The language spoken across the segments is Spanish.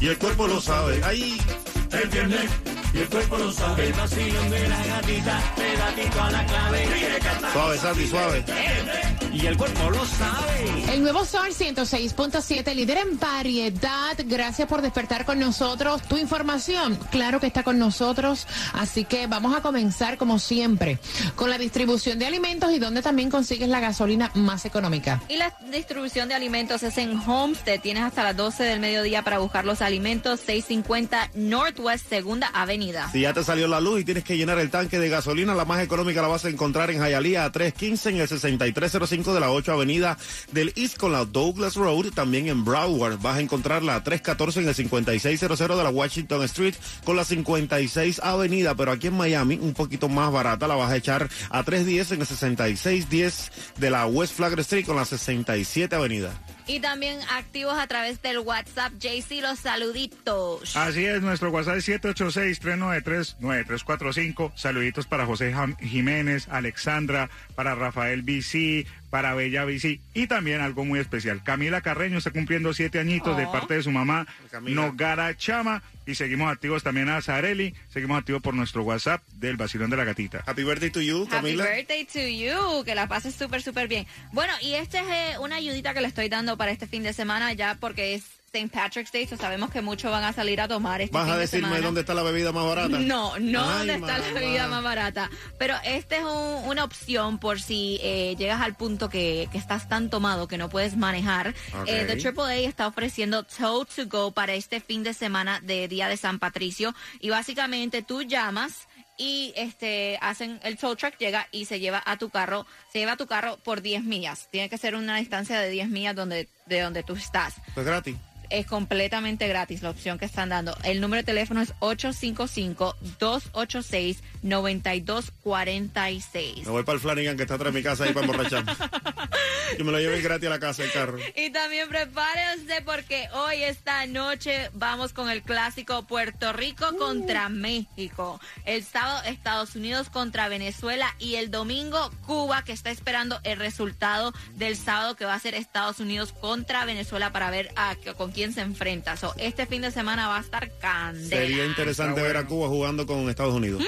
Y el cuerpo lo sabe. Ahí. El viernes y el cuerpo lo sabe. El vacilón de la gatita, pegatito a la clave. Suave, Sandy, suave. Y el cuerpo lo sabe. El nuevo Sol 106.7, líder en variedad. Gracias por despertar con nosotros. Tu información, claro que está con nosotros. Así que vamos a comenzar, como siempre, con la distribución de alimentos y donde también consigues la gasolina más económica. Y la distribución de alimentos es en Homestead. Tienes hasta las 12 del mediodía para buscar los alimentos. 650 Northwest Segunda Avenida. Si ya te salió la luz y tienes que llenar el tanque de gasolina, la más económica la vas a encontrar en Hialeah a 315 en el 6305 de la 8 Avenida del East con la Douglas Road. También en Broward vas a encontrarla a 314 en el 5600 de la Washington Street con la 56 Avenida. Pero aquí en Miami, un poquito más barata, la vas a echar a 310 en el 6610 de la West Flagler Street con la 67 Avenida. Y también activos a través del WhatsApp. JC, los saluditos. Así es, nuestro WhatsApp es 786-393-9345. Saluditos para José Jiménez, Alexandra, para Rafael BC, para Bella BC y también algo muy especial. Camila Carreño está cumpliendo siete añitos de Oh. parte de su mamá, Camila. Nogara Chama. Y seguimos activos también a Zarelli. Seguimos activos por nuestro WhatsApp del Vacilón de la Gatita. Happy birthday to you, Happy Camila. birthday to you, que la pases súper, súper bien. Bueno, y esta es eh, una ayudita que le estoy dando para este fin de semana ya porque es St. Patrick's Day, so sabemos que muchos van a salir a tomar este ¿Vas a de decirme semana. dónde está la bebida más barata? No, no Ay, dónde está la mamá. bebida más barata. Pero esta es un- una opción por si eh, llegas al punto que, que estás tan tomado que no puedes manejar. Ok. Eh, The AAA está ofreciendo Tow to Go para este fin de semana de Día de San Patricio. Y básicamente tú llamas y este hacen el tow truck llega y se lleva a tu carro, se lleva a tu carro por 10 millas. Tiene que ser una distancia de 10 millas donde de donde tú estás es gratis. Es completamente gratis la opción que están dando. El número de teléfono es 855-286-9246. Me voy para el Flanagan que está atrás de mi casa ahí para emborracharme. y me lo lleven gratis a la casa el carro. Y también prepárense porque hoy, esta noche, vamos con el clásico Puerto Rico contra México. El sábado, Estados Unidos contra Venezuela. Y el domingo, Cuba, que está esperando el resultado del sábado, que va a ser Estados Unidos contra Venezuela para ver a, con quién se enfrenta. So, este fin de semana va a estar candela. Sería interesante ver a Cuba jugando con Estados Unidos.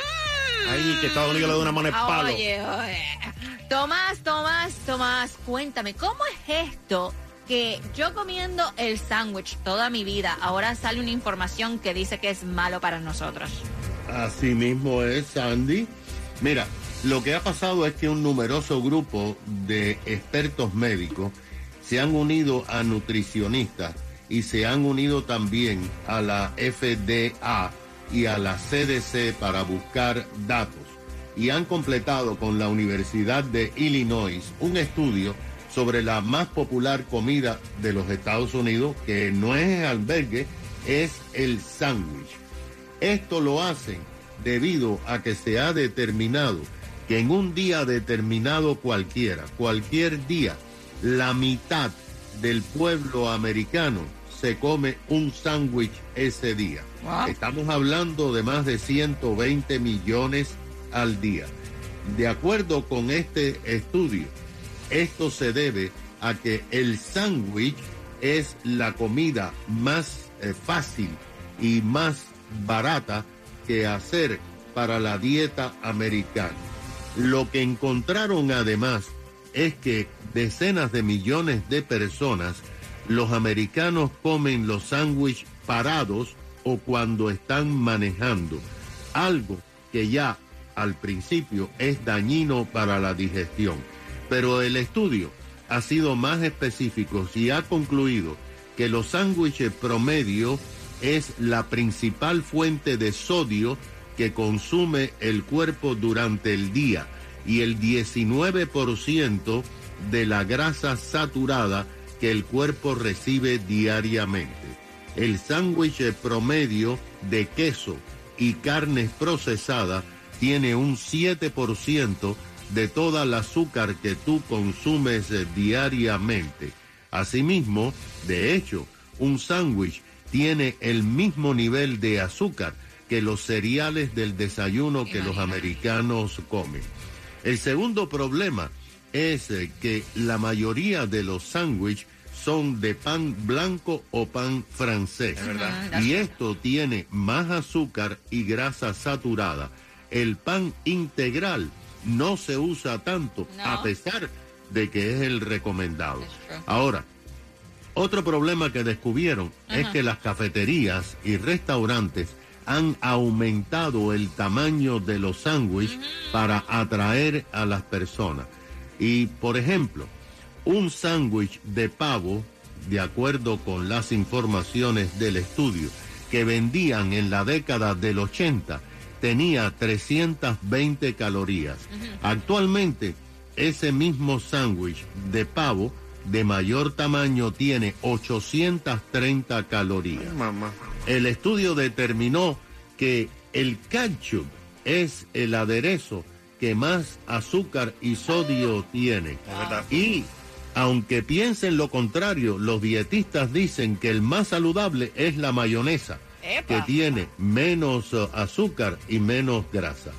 Ahí, que Estados Unidos le dé una mano de palo. Mm. Oye, oye. Tomás, Tomás, Tomás, cuéntame, ¿cómo es esto que yo comiendo el sándwich toda mi vida, ahora sale una información que dice que es malo para nosotros? Así mismo es, Sandy. Mira, lo que ha pasado es que un numeroso grupo de expertos médicos se han unido a nutricionistas y se han unido también a la FDA y a la CDC para buscar datos. Y han completado con la Universidad de Illinois un estudio sobre la más popular comida de los Estados Unidos, que no es albergue, es el sándwich. Esto lo hacen debido a que se ha determinado que en un día determinado cualquiera, cualquier día, la mitad del pueblo americano se come un sándwich ese día. Estamos hablando de más de 120 millones al día. De acuerdo con este estudio, esto se debe a que el sándwich es la comida más eh, fácil y más barata que hacer para la dieta americana. Lo que encontraron además es que decenas de millones de personas, los americanos comen los sándwiches parados o cuando están manejando, algo que ya al principio es dañino para la digestión. Pero el estudio ha sido más específico y ha concluido que los sándwiches promedio es la principal fuente de sodio que consume el cuerpo durante el día y el 19% de la grasa saturada que el cuerpo recibe diariamente. El sándwich promedio de queso y carnes procesadas tiene un 7% de toda el azúcar que tú consumes diariamente. Asimismo, de hecho, un sándwich tiene el mismo nivel de azúcar que los cereales del desayuno que los americanos comen. El segundo problema es eh, que la mayoría de los sándwiches son de pan blanco o pan francés. Y esto tiene más azúcar y grasa saturada. El pan integral no se usa tanto, a pesar de que es el recomendado. Ahora, otro problema que descubrieron es que las cafeterías y restaurantes han aumentado el tamaño de los sándwiches para atraer a las personas. Y, por ejemplo, un sándwich de pavo, de acuerdo con las informaciones del estudio, que vendían en la década del 80, tenía 320 calorías. Actualmente, ese mismo sándwich de pavo de mayor tamaño tiene 830 calorías. Mamá. El estudio determinó que el ketchup es el aderezo que más azúcar y sodio tiene. Y aunque piensen lo contrario, los dietistas dicen que el más saludable es la mayonesa, que tiene menos eh, azúcar y menos grasa.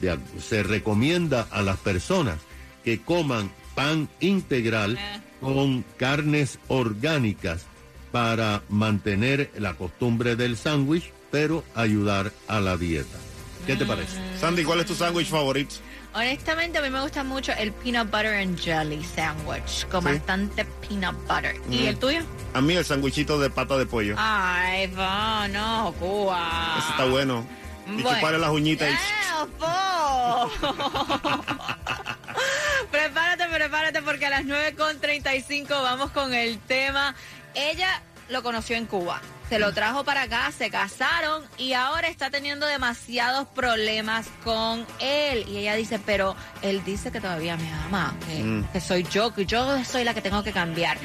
De se recomienda a las personas que coman pan integral con carnes orgánicas para mantener la costumbre del sándwich, pero ayudar a la dieta. ¿Qué te parece? Sandy, ¿cuál es tu sándwich favorito? Honestamente, a mí me gusta mucho el peanut butter and jelly sandwich, con Sí. bastante peanut butter. ¿Y Mm. el tuyo? A mí el sándwichito de pata de pollo. Ay, va, no, Cuba. Ese está bueno. Y Bueno. chuparle las uñitas. ¡Ah, po! prepárate, prepárate, porque a las 9.35 vamos con el tema. Ella lo conoció en Cuba, se lo trajo para acá, se casaron y ahora está teniendo demasiados problemas con él. Y ella dice, pero él dice que todavía me ama, que, Mm. que soy yo, que yo soy la que tengo que cambiar.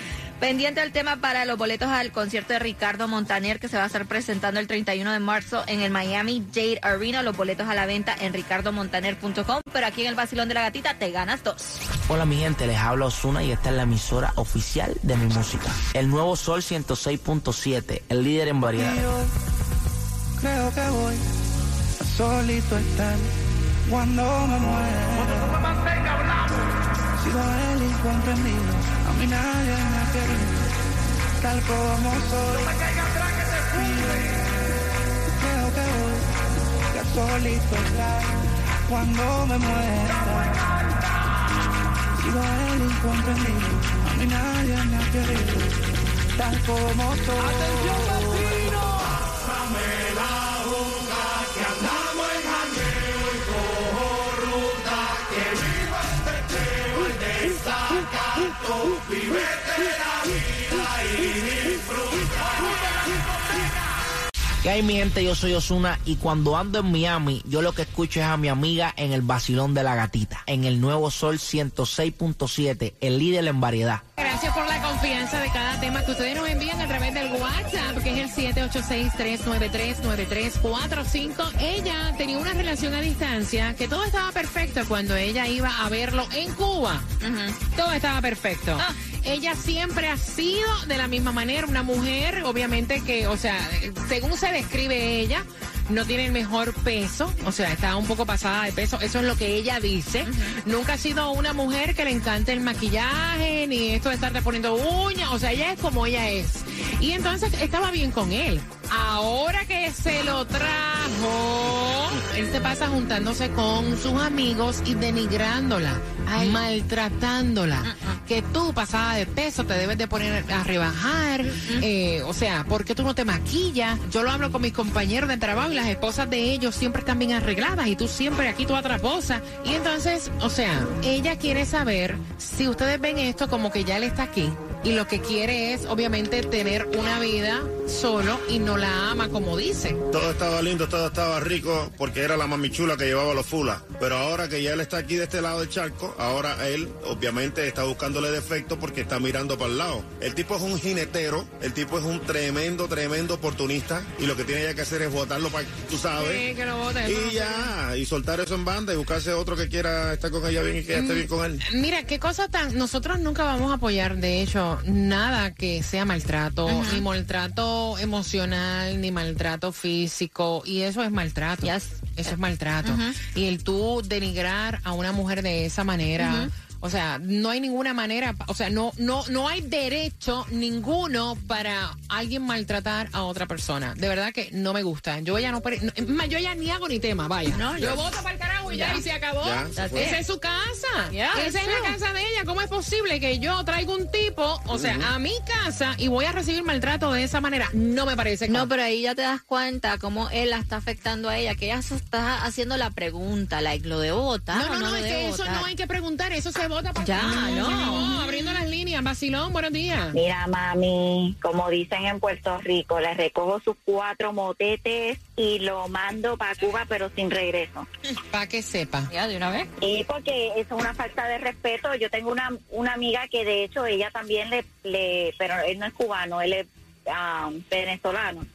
Pendiente el tema para los boletos al concierto de Ricardo Montaner que se va a estar presentando el 31 de marzo en el Miami Dade Arena. Los boletos a la venta en ricardomontaner.com. Pero aquí en el Basilón de la Gatita te ganas dos. Hola mi gente, les habla Osuna y esta es la emisora oficial de mi música. El nuevo Sol 106.7, el líder en variedad. creo que voy a solito estar cuando me muera. He sido el incomprendido, a mí nadie me tal como soy. Y yo creo que voy a solito estar cuando me muera. He sido el incomprendido, a mí nadie me ha querido, tal como soy. ¿Qué hay mi gente? Yo soy Osuna y cuando ando en Miami, yo lo que escucho es a mi amiga en el Basilón de la Gatita, en el nuevo Sol 106.7, el líder en variedad. Gracias por la confianza de cada tema que ustedes nos envían a través del WhatsApp, que es el 786-393-9345. Ella tenía una relación a distancia que todo estaba perfecto cuando ella iba a verlo en Cuba. Todo estaba perfecto. Ah. Ella siempre ha sido de la misma manera, una mujer, obviamente que, o sea, según se describe ella, no tiene el mejor peso, o sea, está un poco pasada de peso, eso es lo que ella dice. Nunca ha sido una mujer que le encante el maquillaje, ni esto de estar poniendo uñas, o sea, ella es como ella es. Y entonces estaba bien con él. Ahora que se lo trajo, él se pasa juntándose con sus amigos y denigrándola, maltratándola. Que tú, pasada de peso, te debes de poner a rebajar. eh, o sea, ¿por qué tú no te maquillas? Yo lo hablo con mis compañeros de trabajo y las esposas de ellos siempre están bien arregladas y tú siempre aquí tú atraposa. Y entonces, o sea, ella quiere saber si ustedes ven esto como que ya él está aquí y lo que quiere es obviamente tener una vida solo y no la ama como dice. Todo estaba lindo, todo estaba rico porque era la mamichula que llevaba los fulas. Pero ahora que ya él está aquí de este lado del charco, ahora él obviamente está buscándole defecto porque está mirando para el lado. El tipo es un jinetero, el tipo es un tremendo, tremendo oportunista y lo que tiene ya que hacer es votarlo para, tú sabes. Sí, que lo vote, eso no y ya, y soltar eso en banda y buscarse otro que quiera estar con ella bien y que ella esté bien con él. Mira, qué cosa tan. Nosotros nunca vamos a apoyar, de hecho, nada que sea maltrato, ni maltrato emocional, ni maltrato físico. Y eso es maltrato. Yes. Eso es maltrato. Y el tú denigrar a una mujer de esa manera. O sea, no hay ninguna manera, o sea, no, no, no hay derecho ninguno para alguien maltratar a otra persona. De verdad que no me gusta. Yo ya no, yo ya ni hago ni tema, vaya. No, yo ya. voto para el carajo y ya, y se acabó. Ya, se fue. Esa es su casa. Yeah, Esa es la casa de ella. ¿Cómo es posible que yo traiga un tipo, o sea, a mi casa y voy a recibir maltrato de esa manera? No me parece. No, pero ahí ya te das cuenta cómo él la está afectando a ella, que ella se está haciendo la pregunta, like, ¿lo debo votar No, o no, no, es que eso no hay que preguntar, eso se vota para Ya, no. abriendo las líneas. Vacilón, buenos días. Mira, mami, como dicen en Puerto Rico, le recojo sus cuatro motetes y lo mando para Cuba, pero sin regreso. Para que sepa. Ya, de una vez. Y porque eso es una falta de respeto. Yo tengo una, una amiga que de hecho ella también le, le pero él no es cubano, él es ah, venezolano.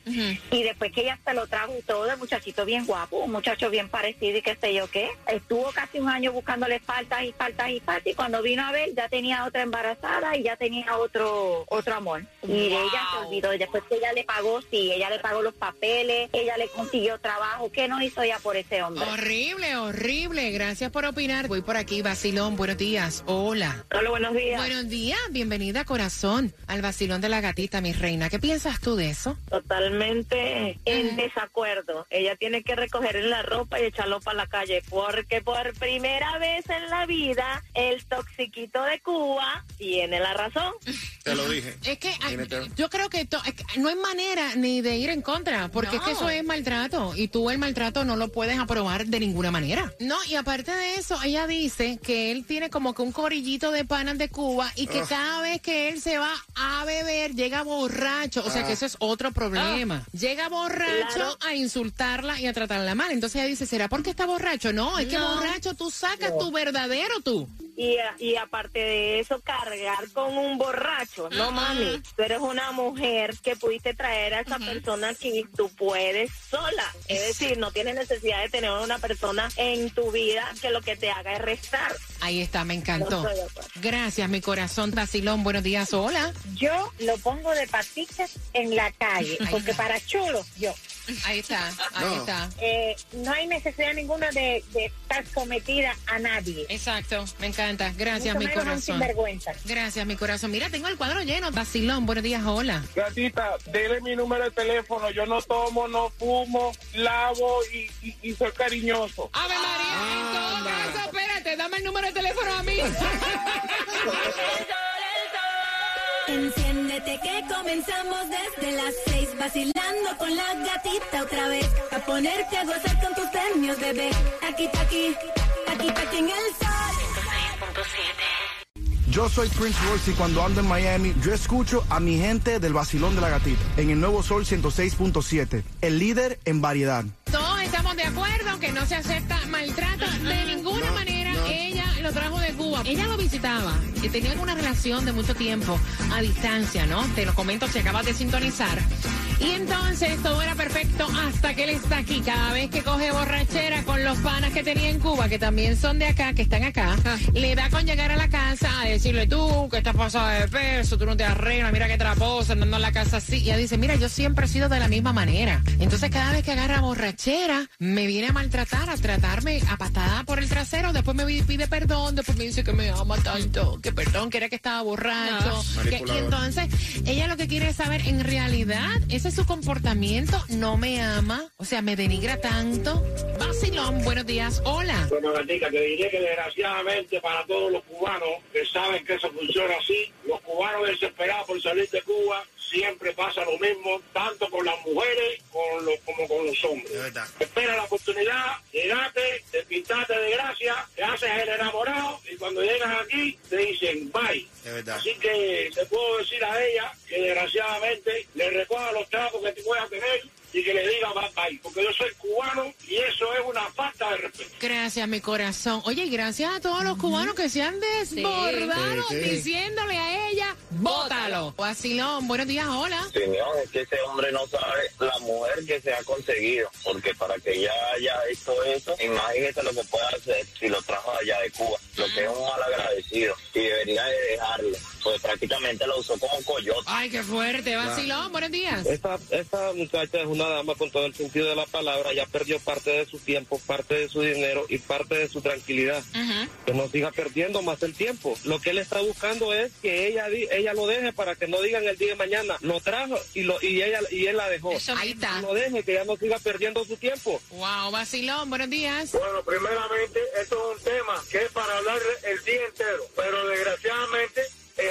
Y después que ella se lo trajo todo, el muchachito bien guapo, un muchacho bien parecido y qué sé yo qué. Estuvo casi un año buscándole faltas y faltas y faltas y cuando vino a ver ya tenía otra embarazada y ya tenía otro otro amor. Y ella se olvidó. Y después que ella le pagó, sí, ella le pagó los papeles, ella le consiguió trabajo. ¿Qué no hizo ella por ese hombre? Horrible, horrible. Gracias por opinar. Voy por aquí, Vacilón. Buenos días. Hola. Hola, buenos días. Buenos días. Bienvenida, corazón, al Vacilón de la Gatita, mi reina. ¿Qué piensas tú de eso? Totalmente en desacuerdo. Ella tiene que recoger la ropa y echarlo para la calle porque por primera vez en la vida el toxiquito de Cuba tiene la razón. Te lo dije. Es que yo creo que, to- es que no hay manera ni de ir en contra, porque es que eso es maltrato y tú el maltrato no lo puedes aprobar de ninguna manera. No, y aparte de eso, ella dice que él tiene como que un corillito de panas de Cuba y que cada vez que él se va a beber llega borracho, o sea que eso es otro problema. Llega borracho Claro. a insultarla y a tratarla mal. Entonces ella dice, ¿será porque está borracho? No, es que borracho tú sacas tu verdadero tú. Y, y aparte de eso, cargar con un borracho. No, mami, tú eres una mujer que pudiste traer a esa persona aquí, tú puedes sola. Es decir, no tienes necesidad de tener una persona en tu vida que lo que te haga es restar. Ahí está, me encantó. No. Gracias, mi corazón Tacilón. Buenos días, hola. Yo lo pongo de patitas en la calle, porque para chulo, yo. Ahí está, ahí No. está. Eh, no hay necesidad ninguna de, de estar sometida a nadie. Exacto, me encanta. Gracias, Mucho mi corazón. Gracias, mi corazón. Mira, tengo el cuadro lleno. Tacilón, buenos días, hola. Gatita, dele mi número de teléfono. Yo no tomo, no fumo, lavo y, y- y soy cariñoso. Ave María, en todo caso, espérate, dame el número de teléfono a mí. Enciéndete que comenzamos desde las seis vacilando con la gatita otra vez a ponerte a gozar con tus premios bebé aquí está aquí aquí está aquí en el sol Yo soy Prince Royce y cuando ando en Miami, yo escucho a mi gente del vacilón de la gatita en el nuevo Sol 106.7, el líder en variedad. Todos estamos de acuerdo que no se acepta maltrato de ninguna manera. Ella lo trajo de Cuba. Ella lo visitaba y tenían una relación de mucho tiempo a distancia, ¿no? Te lo comento si acabas de sintonizar. Y entonces todo era perfecto hasta que él está aquí. Cada vez que coge borrachera con los panas que tenía en Cuba, que también son de acá, que están acá, le da con llegar a la casa a decirle tú que estás pasada de peso, tú no te arreglas, mira qué traposa, andando en la casa así. Y ella dice, mira, yo siempre he sido de la misma manera. Entonces cada vez que agarra borrachera, me viene a maltratar, a tratarme a patada por el trasero, después me pide perdón, después me dice que me ama tanto, que perdón, que era que estaba borracho. Que- y entonces ella lo que quiere es saber, en realidad, ese es su comportamiento, no me ama, o sea, me denigra tanto. Vacilón, buenos días, hola. Bueno, Gatica, te diré que desgraciadamente para todos los cubanos que saben que eso funciona así, los cubanos desesperados por salir de Cuba, siempre pasa lo mismo, tanto con las mujeres con los- como con los hombres. Espera la oportunidad, llegaste, te pintaste de gracia, te haces el enamorado y cuando llegan aquí te dicen bye. Así que le puedo decir a ella que desgraciadamente le recoja los trapos que tú puedas tener y que le diga bye bye, porque yo soy cubano y eso es una falta de respeto. Gracias, mi corazón. Oye, y gracias a todos los cubanos que se han desbordado Sí, sí. diciéndole a ella, bótalo. Vacilón, buenos días, hola. Señor, es que ese hombre no sabe la mujer que se ha conseguido, porque para que ella haya hecho eso, imagínese lo que puede hacer si lo trajo allá de Cuba, lo que es un mal agradecido, y debería de dejarlo, pues prácticamente lo usó como coyote. Ay, qué fuerte, vacilón, buenos días. Esta, esta muchacha es una dama con todo el sentido de la palabra, ya perdió parte de su tiempo, parte de su dinero y parte de su tranquilidad. Que no siga perdiendo más el tiempo. Lo que él está buscando es que ella di- ella lo deje para que no digan el día de mañana, lo trajo y lo y ella y él la dejó. Ahí está. Lo deje, que ya no siga perdiendo su tiempo. Wow, vacilón, buenos días. Bueno, primeramente, esto es un tema que es para hablar el día entero, pero desgraciadamente es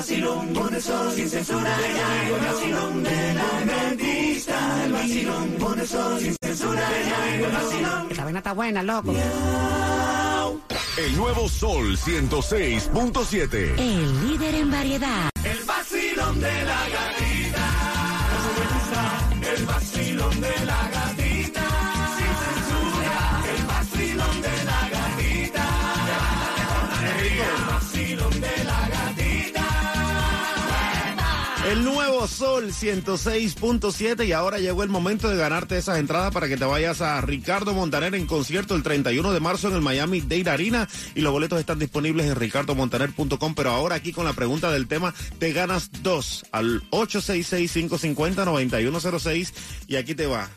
el vacilón pone sol sin censura. El vacilón de la gatita, el vacilón pone sol sin censura. El vacilón. Esa vaina está buena, loco. El nuevo Sol 106.7. El líder en variedad. El vacilón de la gatita. Sol 106.7 y ahora llegó el momento de ganarte esas entradas para que te vayas a Ricardo Montaner en concierto el 31 de marzo en el Miami Dade Arena y los boletos están disponibles en ricardomontaner.com pero ahora aquí con la pregunta del tema te ganas dos al 866-550-9106 y aquí te va.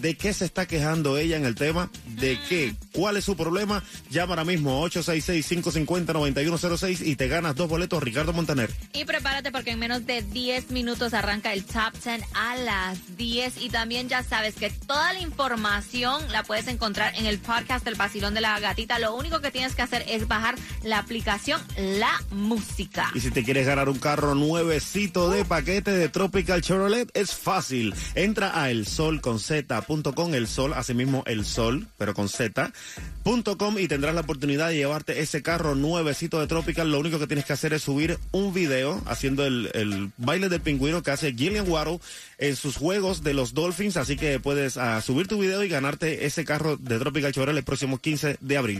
¿De qué se está quejando ella en el tema? ¿De qué? ¿Cuál es su problema? Llama ahora mismo 866-550-9106 y te ganas dos boletos Ricardo Montaner. Y prepárate porque en menos de 10 minutos arranca el Top 10 a las 10. Y también ya sabes que toda la información la puedes encontrar en el podcast del Basilón de la Gatita. Lo único que tienes que hacer es bajar la aplicación La Música. Y si te quieres ganar un carro nuevecito de paquete de Tropical Chevrolet, es fácil. Entra a elsolconz.com, el sol, asimismo el sol, pero con z.com y tendrás la oportunidad de llevarte ese carro nuevecito de Tropical. Lo único que tienes que hacer es subir un video haciendo el, el baile del pingüino que hace Gillian Waddle en sus juegos de los Dolphins. Así que puedes ah, subir tu video y ganarte ese carro de Tropical Chevrolet el próximo 15 de abril.